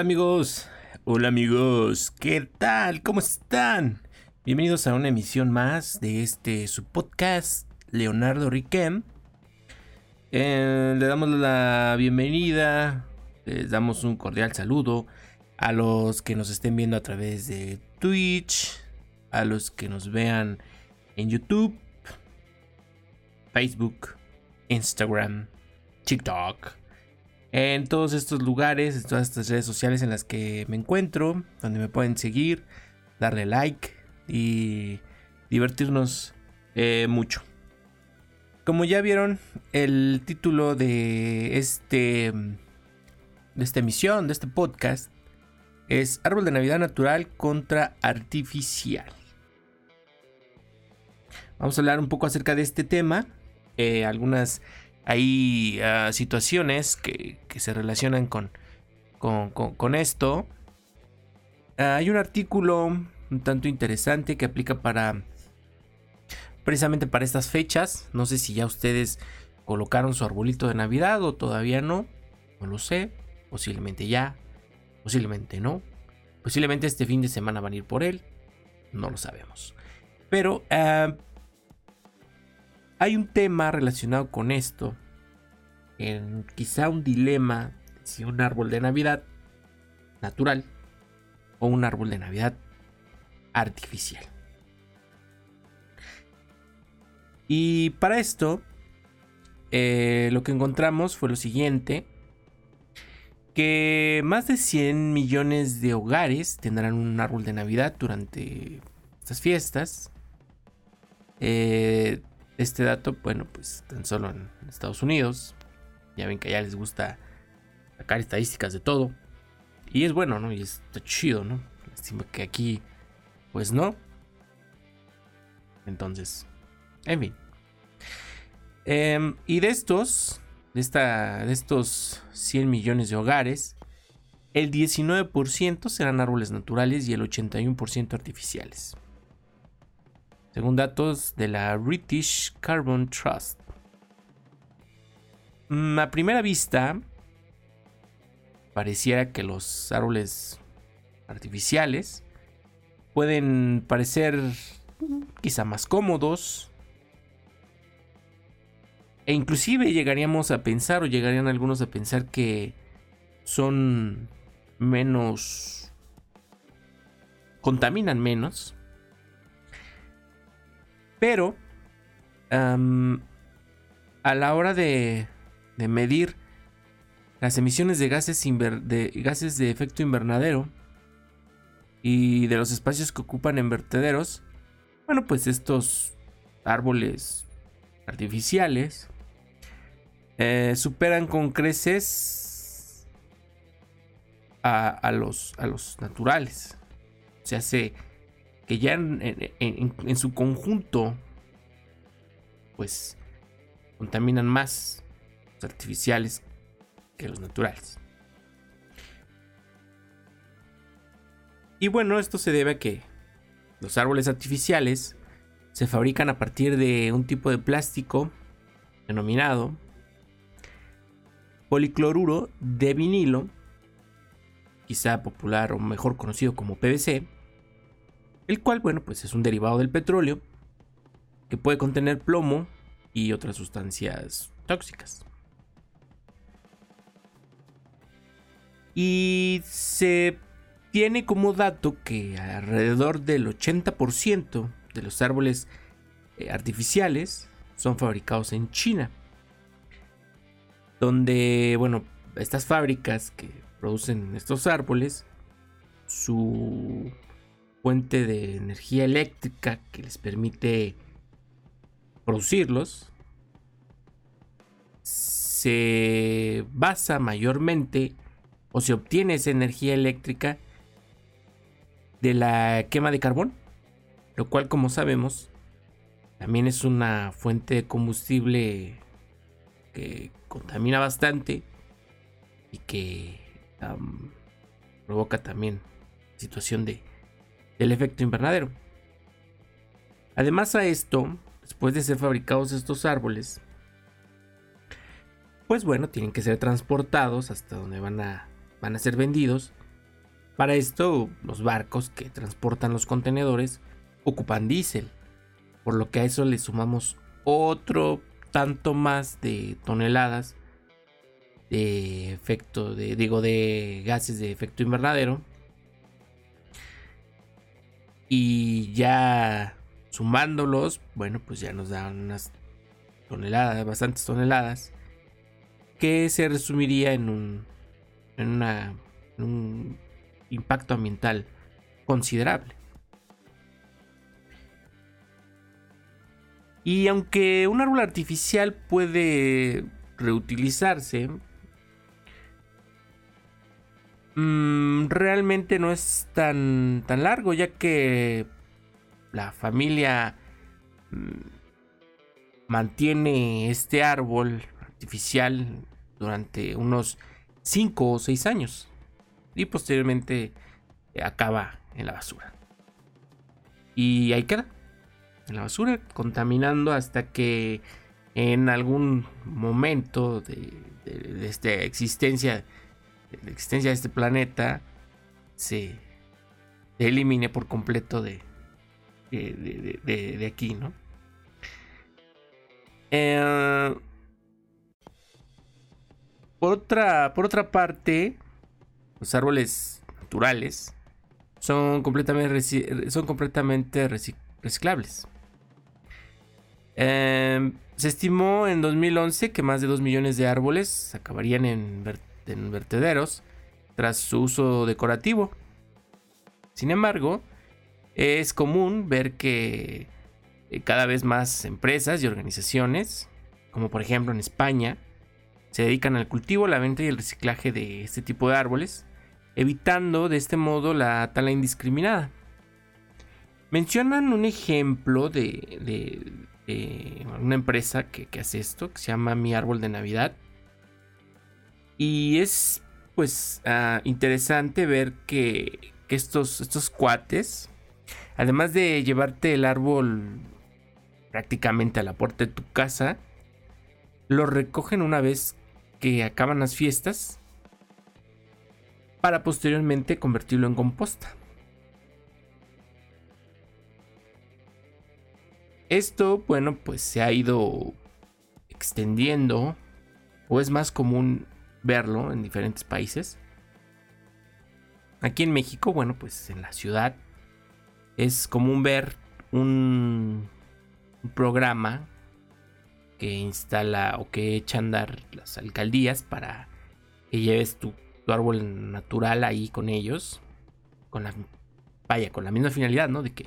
Hola amigos, hola amigos, ¿qué tal? ¿Cómo están? Bienvenidos a una emisión más de este su podcast Leonardo Riquem. Eh, le damos la bienvenida, les damos un cordial saludo a los que nos estén viendo a través de Twitch, a los que nos vean en YouTube, Facebook, Instagram, TikTok en todos estos lugares, en todas estas redes sociales en las que me encuentro, donde me pueden seguir, darle like y divertirnos eh, mucho. Como ya vieron, el título de este de esta emisión, de este podcast, es Árbol de Navidad Natural contra Artificial. Vamos a hablar un poco acerca de este tema, eh, algunas hay ah, situaciones que, se relacionan con, con, esto. Ah, hay un artículo un tanto interesante que aplica para precisamente para estas fechas. No sé si ya ustedes colocaron su arbolito de Navidad o todavía no. No lo sé. Posiblemente ya. Posiblemente no. Posiblemente este fin de semana van a ir por él. No lo sabemos. Pero ah, hay un tema relacionado con esto, en quizá un dilema si un árbol de Navidad natural o un árbol de Navidad artificial. Y para esto, eh, lo que encontramos fue lo siguiente, que más de 100 millones de hogares tendrán un árbol de Navidad durante estas fiestas. Eh, este dato, bueno, pues tan solo en Estados Unidos. Ya ven que allá les gusta sacar estadísticas de todo. Y es bueno, ¿no? Y está chido, ¿no? Lástima que aquí, pues no. Entonces, en fin. Em, y de estos, de, esta, de estos 100 millones de hogares, el 19% serán árboles naturales y el 81% artificiales según datos de la British Carbon Trust. Mm, a primera vista, pareciera que los árboles artificiales pueden parecer quizá más cómodos. E inclusive llegaríamos a pensar, o llegarían algunos a pensar que son menos... contaminan menos. Pero a la hora de, medir las emisiones de gases, de efecto invernadero y de los espacios que ocupan en vertederos, bueno, pues estos árboles artificiales eh, superan con creces a, los, a los naturales. Se que ya en, su conjunto, pues, contaminan más los artificiales que los naturales. Y bueno, esto se debe a que los árboles artificiales se fabrican a partir de un tipo de plástico denominado policloruro de vinilo, quizá popular o mejor conocido como PVC, el cual, bueno, pues es un derivado del petróleo que puede contener plomo y otras sustancias tóxicas. Y se tiene como dato que alrededor del 80% de los árboles eh, artificiales son fabricados en China. Donde, bueno, estas fábricas que producen estos árboles, su fuente de energía eléctrica que les permite producirlos se basa mayormente o se obtiene esa energía eléctrica de la quema de carbón, lo cual como sabemos también es una fuente de combustible que contamina bastante y que provoca también situación de el efecto invernadero. Además a esto, después de ser fabricados estos árboles, pues bueno, tienen que ser transportados hasta donde van a, van a ser vendidos Para esto, los barcos que transportan los contenedores ocupan diésel, por lo que a eso le sumamos otro tanto más de toneladas de efecto digo de gases de efecto invernadero y ya sumándolos bueno pues ya nos dan unas toneladas bastantes toneladas que se resumiría en un en, una, en un impacto ambiental considerable. Y aunque un árbol artificial puede reutilizarse Mm, realmente no es tan, tan largo, ya que la familia mm, mantiene este árbol artificial durante unos 5 o 6 años y posteriormente acaba en la basura. Y ahí queda, en la basura, contaminando hasta que en algún momento de, de esta existencia la existencia de este planeta se elimine por completo de, de, aquí, ¿no? Eh, por, otra, por otra parte, los árboles naturales son completamente, son completamente reciclables. Eh, se estimó en 2011 que más de 2 millones de árboles acabarían en en vertederos tras su uso decorativo. Sin embargo, es común ver que eh, cada vez más empresas y organizaciones, como por ejemplo en España, se dedican al cultivo, la venta y el reciclaje de este tipo de árboles, evitando de este modo la tala indiscriminada. Mencionan un ejemplo de, una empresa que, que, hace esto, que se llama Mi Árbol de Navidad, y es pues ah, interesante ver que, estos, estos cuates, además de llevarte el árbol prácticamente a la puerta de tu casa, lo recogen una vez que acaban las fiestas para posteriormente convertirlo en composta. Esto, bueno, pues se ha ido extendiendo o es más común verlo en diferentes países. Aquí en México, bueno, pues en la ciudad es común ver un, programa que instala o que echa a andar las alcaldías para que lleves tu, árbol natural ahí con ellos. Con la, vaya, con la misma finalidad, ¿no? De que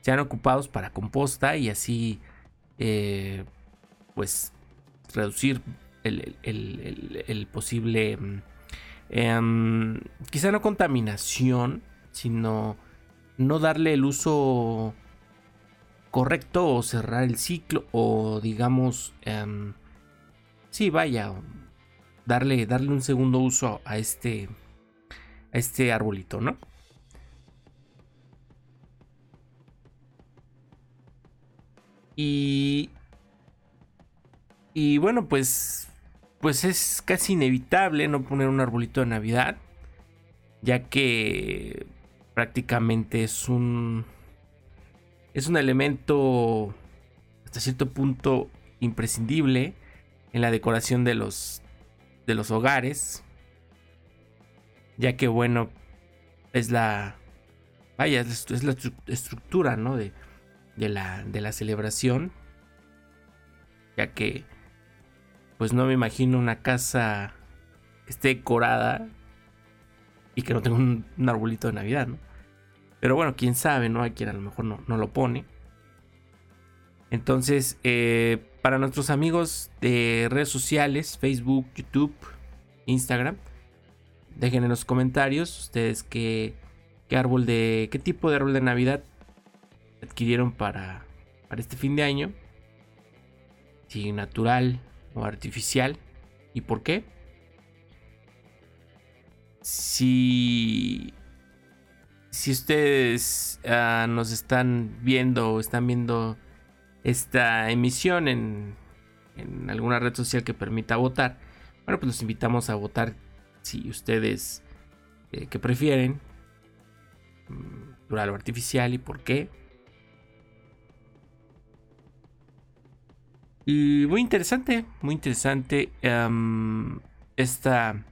sean ocupados para composta y así, eh, pues, reducir el, posible, mm, em, quizá no contaminación, sino no darle el uso correcto o cerrar el ciclo o digamos, eh, sí, vaya, darle, darle un segundo uso a este, a este arbolito, ¿no? Y, y bueno, pues pues es casi inevitable no poner un arbolito de Navidad, ya que prácticamente es un es un elemento hasta cierto punto imprescindible en la decoración de los de los hogares, ya que bueno, es la vaya, es la estructura, ¿no? de, de la de la celebración, ya que pues no me imagino una casa que esté decorada y que no tenga un, arbolito de Navidad, ¿no? Pero bueno, quién sabe, ¿no? Hay quien a lo mejor no, no lo pone. Entonces, eh, para nuestros amigos de redes sociales, Facebook, YouTube, Instagram, dejen en los comentarios ustedes qué, qué árbol de, qué tipo de árbol de Navidad adquirieron para, para este fin de año. Si natural, artificial. ¿Y por qué? Si, si ustedes ah, nos están viendo o están viendo esta emisión en, en alguna red social que permita votar, bueno, pues los invitamos a votar si ustedes eh, que prefieren, mm, natural o artificial y por qué. Y muy interesante, muy interesante esta,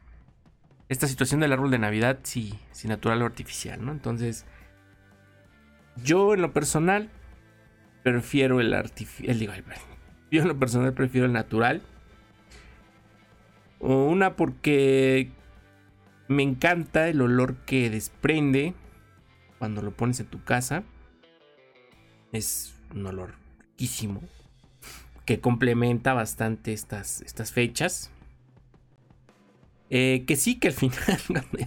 esta situación del árbol de Navidad, si, natural o artificial, ¿no? Entonces, yo en lo personal prefiero el artificial, yo en lo personal prefiero el natural. Una porque me encanta el olor que desprende cuando lo pones en tu casa. Es un olor riquísimo que complementa bastante estas, estas fechas. Eh, que sí, que al final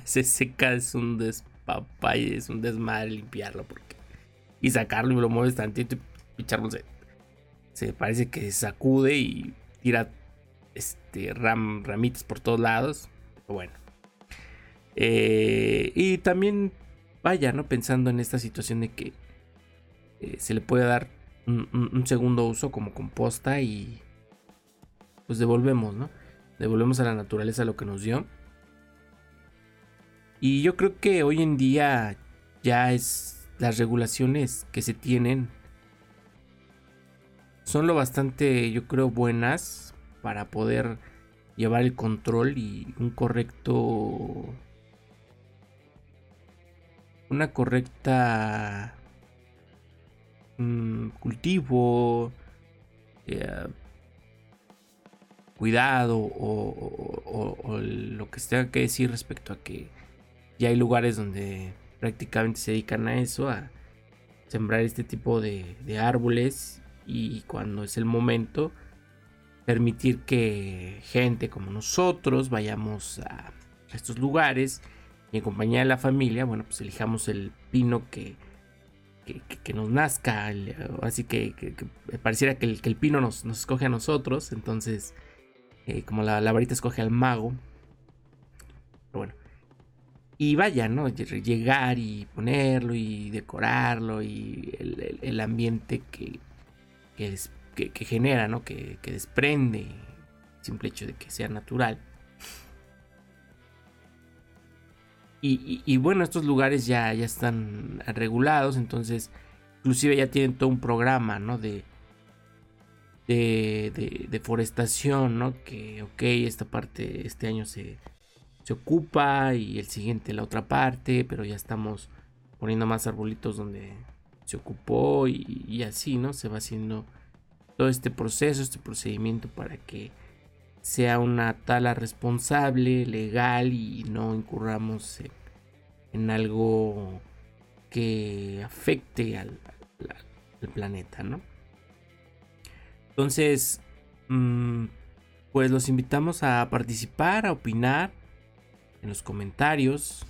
se seca es un despapay, es un desmadre limpiarlo porque y sacarlo y lo mueves tantito y echarlo se, se parece que sacude y tira este ram, ramitas por todos lados. bueno. Eh, y también vaya, ¿no? Pensando en esta situación de que eh, se le puede dar un, segundo uso como composta y pues devolvemos, ¿no? Devolvemos a la naturaleza lo que nos dio. Y yo creo que hoy en día ya es las regulaciones que se tienen son lo bastante, yo creo, buenas para poder llevar el control y un correcto una correcta Cultivo, eh, cuidado o, lo que se tenga que decir respecto a que ya hay lugares donde prácticamente se dedican a eso, a sembrar este tipo de, árboles y cuando es el momento permitir que gente como nosotros vayamos a estos lugares y en compañía de la familia, bueno, pues elijamos el pino que que, nos nazca, así que, pareciera que el, pino nos, escoge a nosotros, entonces eh, como la, varita escoge al mago, pero bueno, y vaya, ¿no? Llegar y ponerlo y decorarlo y el, ambiente que, que, genera, ¿no? Que, desprende, simple hecho de que sea natural. Y, bueno, estos lugares ya, ya están regulados, entonces inclusive ya tienen todo un programa, ¿no? De, de, deforestación, ¿no? Que, ok, esta parte este año se, se ocupa y el siguiente la otra parte, pero ya estamos poniendo más arbolitos donde se ocupó y, y, así, ¿no? Se va haciendo todo este proceso, este procedimiento para que sea una tala responsable, legal y no incurramos en, algo que afecte al, planeta, ¿no? Entonces, mm, pues los invitamos a participar, a opinar en los comentarios.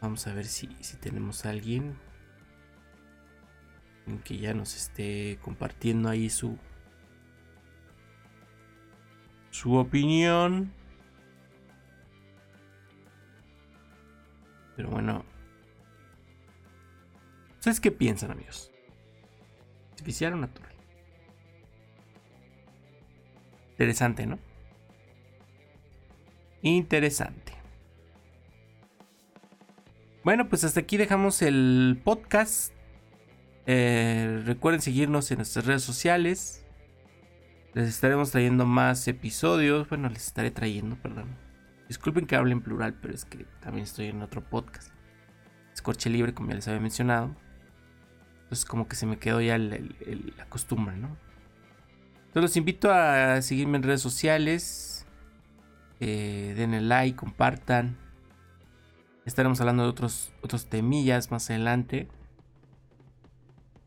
Vamos a ver si, si tenemos a alguien que ya nos esté compartiendo ahí su, su opinión. Pero bueno. ¿Ustedes qué piensan, amigos? ¿Artificial o natural? Interesante, ¿no? Interesante. Bueno, pues hasta aquí dejamos el podcast. Eh, recuerden seguirnos en nuestras redes sociales. Les estaremos trayendo más episodios. Bueno, les estaré trayendo, perdón. Disculpen que hable en plural, pero es que también estoy en otro podcast. Escorche libre, como ya les había mencionado. Entonces como que se me quedó ya la costumbre, ¿no? Entonces los invito a seguirme en redes sociales. Eh, denle like, compartan. Estaremos hablando de otros, otros temillas más adelante.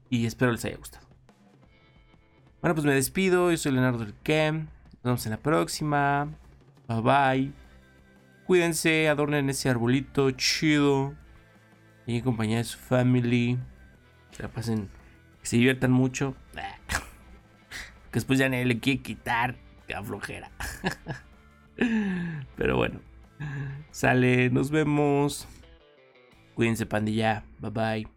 Y espero les haya gustado. Bueno, pues me despido. Yo soy Leonardo Riquem. Nos vemos en la próxima. Bye bye. Cuídense, adornen ese arbolito chido. Y en compañía de su family. Que la pasen, que se diviertan mucho. que después ya nadie le quiere quitar. Que flojera. Pero bueno. Sale, nos vemos. Cuídense, pandilla. Bye bye.